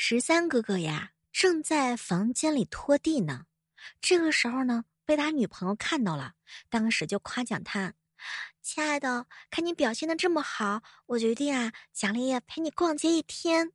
十三哥哥呀，正在房间里拖地呢。这个时候呢，被他女朋友看到了，当时就夸奖他：“亲爱的，看你表现的这么好，我决定啊，奖励陪你逛街一天。”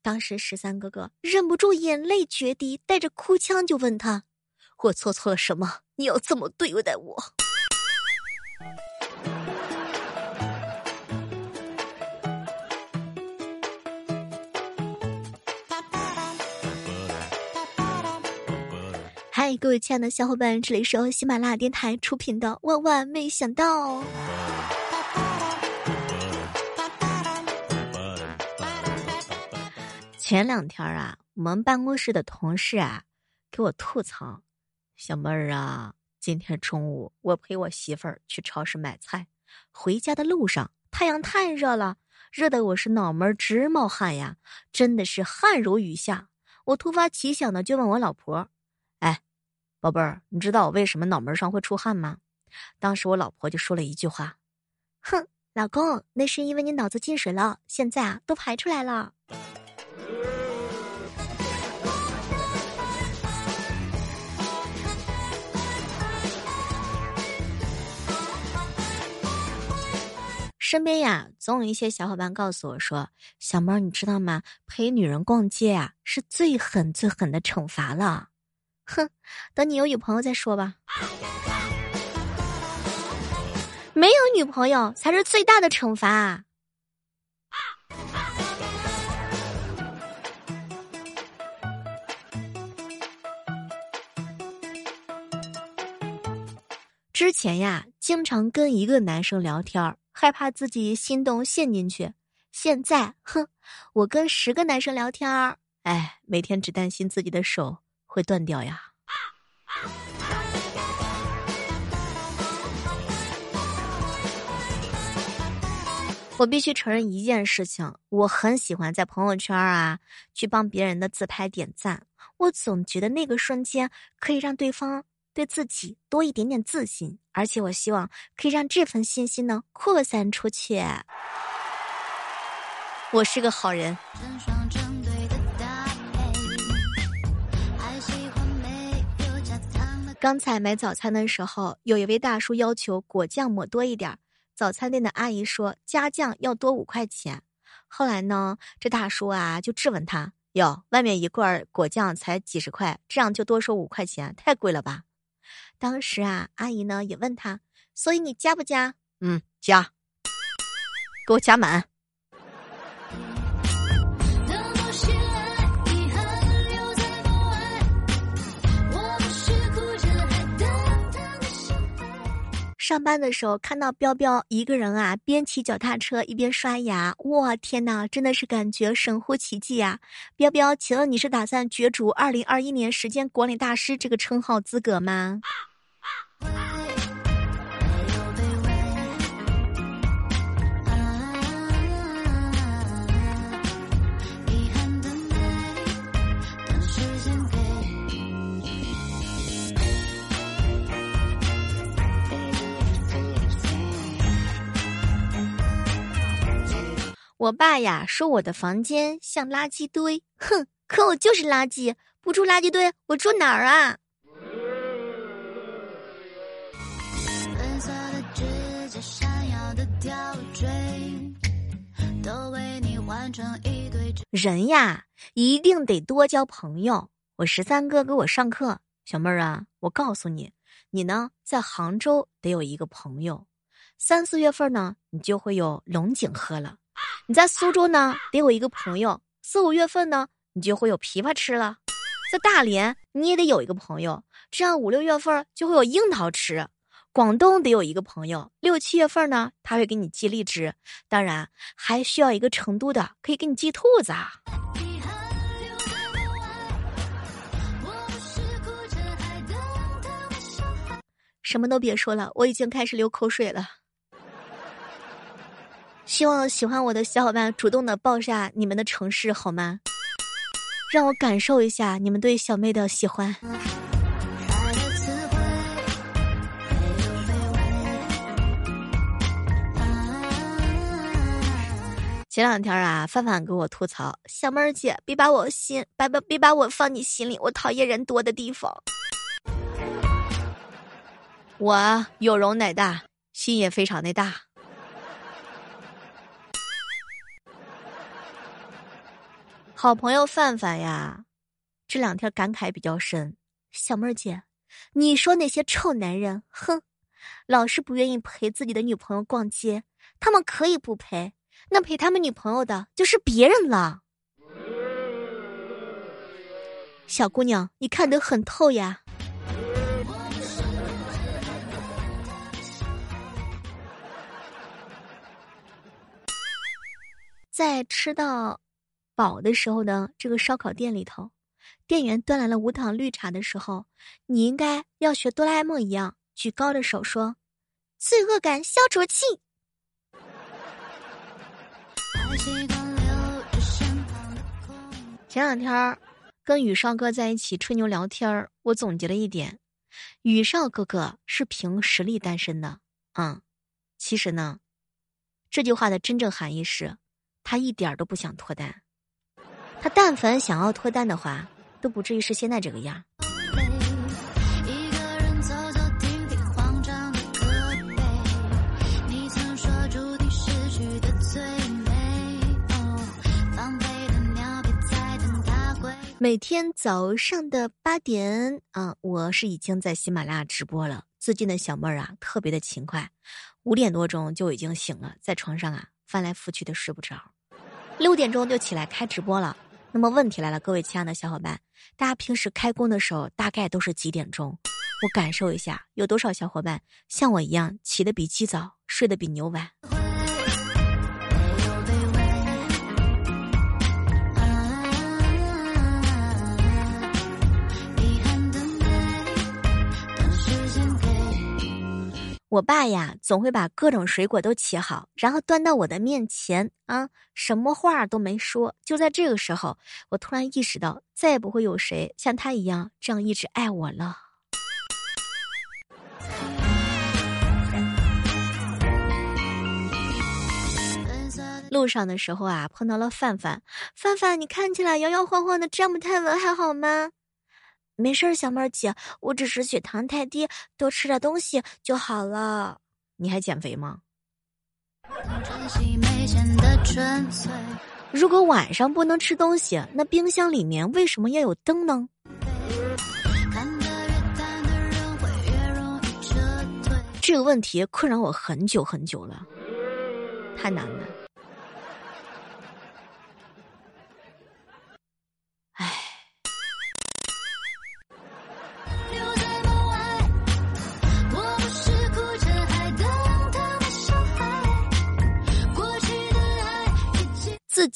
当时十三哥哥忍不住眼泪决堤，带着哭腔就问他：“我做错了什么？你要这么对待我？”嗨，各位亲爱的小伙伴，这里是由喜马拉雅电台出品的《万万没想到》。前两天啊，我们办公室的同事啊，给我吐槽：“小妹儿啊，今天中午我陪我媳妇儿去超市买菜，回家的路上太阳太热了，热得我是脑门直冒汗呀，真的是汗如雨下。我突发奇想的就问我老婆。”宝贝儿，你知道我为什么脑门上会出汗吗？当时我老婆就说了一句话：“哼，老公，那是因为你脑子进水了，现在啊都排出来了。”身边呀，总有一些小伙伴告诉我说：“小猫，你知道吗？陪女人逛街啊，是最狠、最狠的惩罚了。”哼，等你有女朋友再说吧。没有女朋友才是最大的惩罚。啊之前呀，经常跟一个男生聊天，害怕自己心动陷进去。现在，哼，我跟十个男生聊天，哎，每天只担心自己的手。会断掉呀！我必须承认一件事情，我很喜欢在朋友圈啊去帮别人的自拍点赞。我总觉得那个瞬间可以让对方对自己多一点点自信，而且我希望可以让这份信心呢扩散出去。我是个好人。刚才买早餐的时候，有一位大叔要求果酱抹多一点。早餐店的阿姨说加酱要多五块钱。后来呢，这大叔啊就质问他：“哟，外面一罐果酱才几十块，这样就多收五块钱，太贵了吧？”当时啊，阿姨呢也问他：“所以你加不加？”“嗯，加，给我加满。”上班的时候看到彪彪一个人啊，边骑脚踏车一边刷牙，我天呐，真的是感觉神乎其技啊！彪彪，请问你是打算角逐二零二一年时间管理大师这个称号资格吗？啊 啊我爸呀说我的房间像垃圾堆，哼，可我就是垃圾，不住垃圾堆，我住哪儿啊？人呀，一定得多交朋友。我十三哥给我上课，小妹儿啊，我告诉你，你呢在杭州得有一个朋友，三四月份呢，你就会有龙井喝了。你在苏州呢，得有一个朋友；四五月份呢，你就会有枇杷吃了；在大连你也得有一个朋友，这样五六月份就会有樱桃吃；广东得有一个朋友，六七月份呢，他会给你寄荔枝；当然还需要一个成都的，可以给你寄兔子啊。什么都别说了，我已经开始流口水了。希望喜欢我的小伙伴主动的报下你们的城市好吗？让我感受一下你们对小妹的喜欢。前两天啊，范范给我吐槽：“小妹儿姐，别把我心，别别别把我放你心里，我讨厌人多的地方。”我有容乃大，心也非常的大。好朋友范范呀，这两天感慨比较深。小妹儿姐，你说那些臭男人，哼，老是不愿意陪自己的女朋友逛街，他们可以不陪，那陪他们女朋友的就是别人了。小姑娘，你看得很透呀。在吃到。饱的时候呢，这个烧烤店里头，店员端来了无糖绿茶的时候，你应该要学哆啦 A 梦一样，举高的手说：“罪恶感消除器。”前两天跟宇少哥在一起吹牛聊天我总结了一点：宇少哥哥是凭实力单身的。嗯，其实呢，这句话的真正含义是，他一点都不想脱单。他但凡想要脱单的话，都不至于是现在这个样。每天早上的八点啊，我是已经在喜马拉雅直播了。最近的小妹儿啊，特别的勤快，五点多钟就已经醒了，在床上啊翻来覆去的睡不着，六点钟就起来开直播了。那么问题来了，各位亲爱的小伙伴，大家平时开工的时候大概都是几点钟？我感受一下，有多少小伙伴像我一样起得比鸡早，睡得比牛晚？我爸呀，总会把各种水果都切好，然后端到我的面前啊，什么话都没说。就在这个时候，我突然意识到，再也不会有谁像他一样这样一直爱我了。路上的时候啊，碰到了范范，范范，你看起来摇摇晃晃的，站不太稳，还好吗？没事儿，小妹儿姐，我只是血糖太低，多吃点东西就好了。你还减肥吗？如果晚上不能吃东西，那冰箱里面为什么要有灯呢？这个问题困扰我很久很久了，太难了。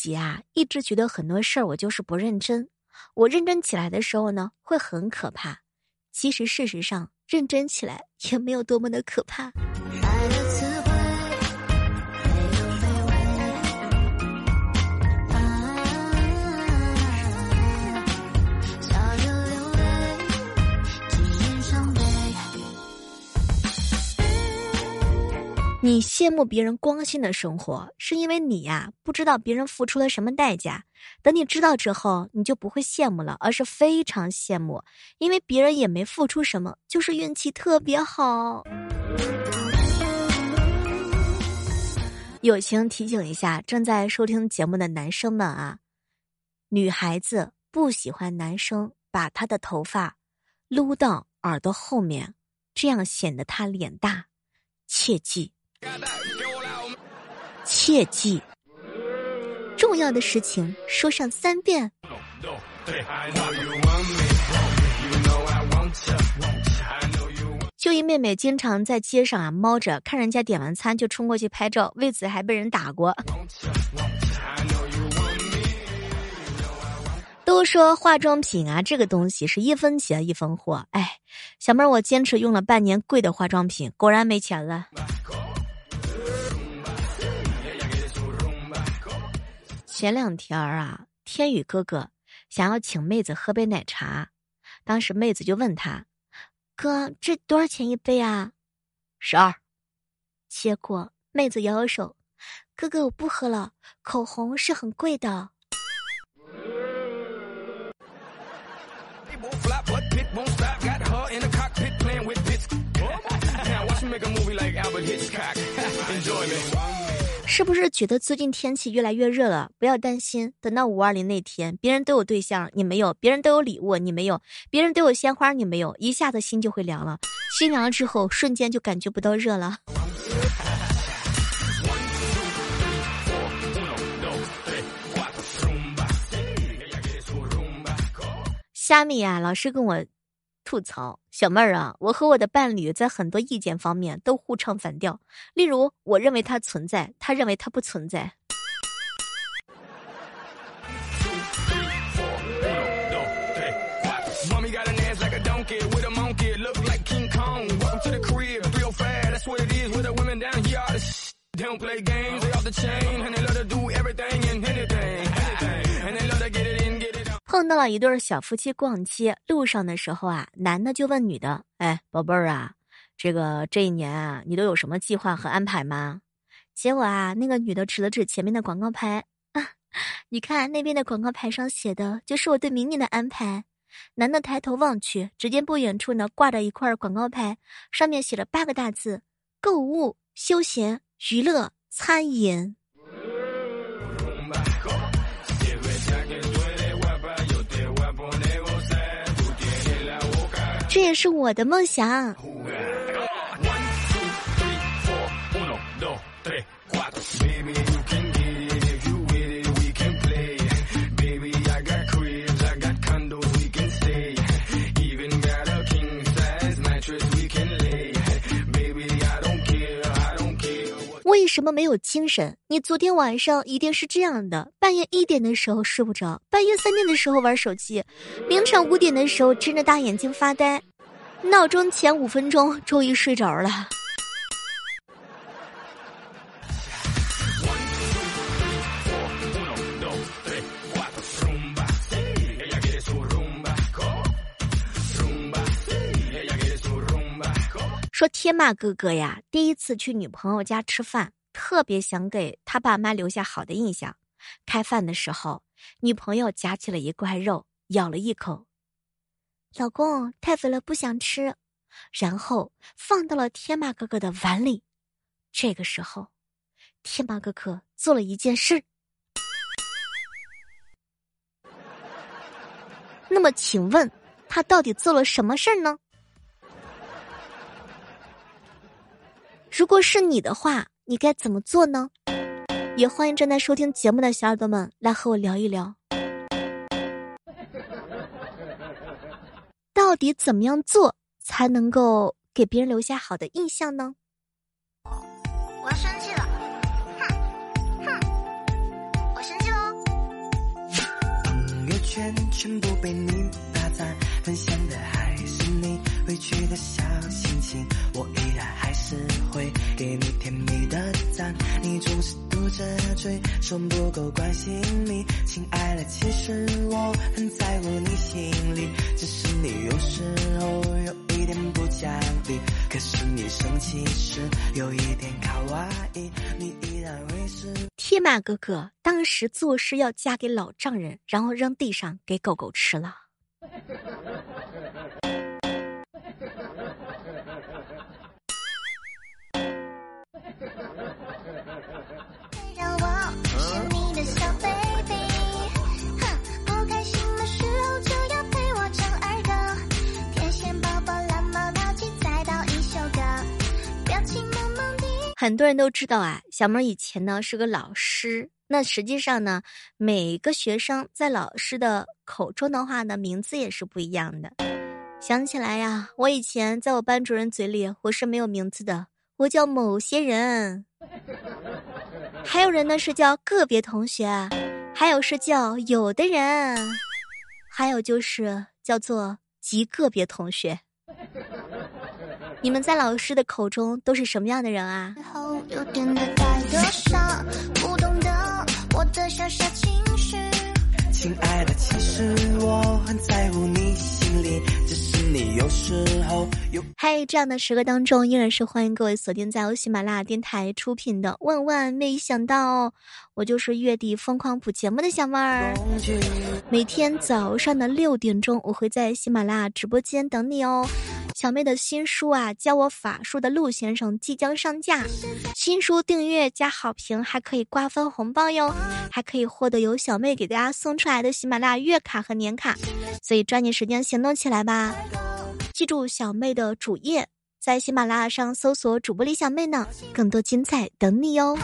己啊，一直觉得很多事儿我就是不认真。我认真起来的时候呢，会很可怕。其实事实上，认真起来也没有多么的可怕。你羡慕别人光鲜的生活，是因为你呀不知道别人付出了什么代价。等你知道之后，你就不会羡慕了，而是非常羡慕，因为别人也没付出什么，就是运气特别好。友情提醒一下正在收听节目的男生们啊，女孩子不喜欢男生把她的头发撸到耳朵后面，这样显得她脸大，切记。切记，重要的事情说上三遍。秀一妹妹经常在街上啊猫着，看人家点完餐就冲过去拍照，为此还被人打过。都说化妆品啊，这个东西是一分钱一分货。哎，小妹儿，我坚持用了半年贵的化妆品，果然没钱了。前两天儿啊，天宇哥哥想要请妹子喝杯奶茶，当时妹子就问他：“哥，这多少钱一杯啊？”十二。结果妹子摇摇手：“哥哥我不喝了，口红是很贵的。是不是觉得最近天气越来越热了？不要担心，等到五二零那天，别人都有对象，你没有；别人都有礼物，你没有；别人都有鲜花，你没有，一下子心就会凉了。心凉了之后，瞬间就感觉不到热了。虾米啊，老是跟我吐槽，小妹儿啊，我和我的伴侣在很多意见方面都互唱反调。例如，我认为它存在，他认为它不存在。到了一对小夫妻逛街，路上的时候啊，男的就问女的：“哎，宝贝儿啊，这个这一年啊，你都有什么计划和安排吗？”结果啊，那个女的指了指前面的广告牌啊，你看那边的广告牌上写的就是我对明年的安排。男的抬头望去，只见不远处呢挂着一块广告牌，上面写了八个大字：购物、休闲、娱乐、餐饮。也是我的梦想。为什么没有精神？你昨天晚上一定是这样的：半夜一点的时候睡不着，半夜三点的时候玩手机，凌晨五点的时候睁着大眼睛发呆，闹钟前五分钟终于睡着了。说天马哥哥呀，第一次去女朋友家吃饭，特别想给他爸妈留下好的印象。开饭的时候，女朋友夹起了一块肉，咬了一口，老公太肥了不想吃，然后放到了天马哥哥的碗里。这个时候，天马哥哥做了一件事。那么，请问他到底做了什么事儿呢？如果是你的话，你该怎么做呢？也欢迎正在收听节目的小耳朵们来和我聊一聊，到底怎么样做才能够给别人留下好的印象呢？我要生气了，哼哼，我生气喽！朋友圈全部被你打赞，分享的还是你委屈的小心情，我依然还是。会给你甜蜜的赞，你总是嘟着嘴说不够关心你，亲爱的，其实我很在乎你心里，只是你有时候有一点不讲理，可是你生气时有一点卡哇伊，你依然会是。天马哥哥当时做事要嫁给老丈人，然后扔地上给狗狗吃了。很多人都知道啊，小妹以前呢是个老师。那实际上呢，每个学生在老师的口中的话呢，名字也是不一样的。想起来呀，我以前在我班主任嘴里，我是没有名字的，我叫某些人。还有人呢是叫个别同学，还有是叫有的人，还有就是叫做极个别同学。你们在老师的口中都是什么样的人啊？亲爱的，其实我很在乎你心里，只是你有时候有。嗨，这样的时刻当中，依然是欢迎各位锁定在由喜马拉雅电台出品的《万万没想到》，我就是月底疯狂补节目的小妹儿。每天早上的六点钟，我会在喜马拉雅直播间等你哦。小妹的新书啊，教我法术的陆先生即将上架，新书订阅加好评还可以瓜分红包哟，还可以获得由小妹给大家送出来的喜马拉雅月卡和年卡，所以抓紧时间行动起来吧！记住小妹的主页，在喜马拉雅上搜索主播李小妹呢，更多精彩等你哟。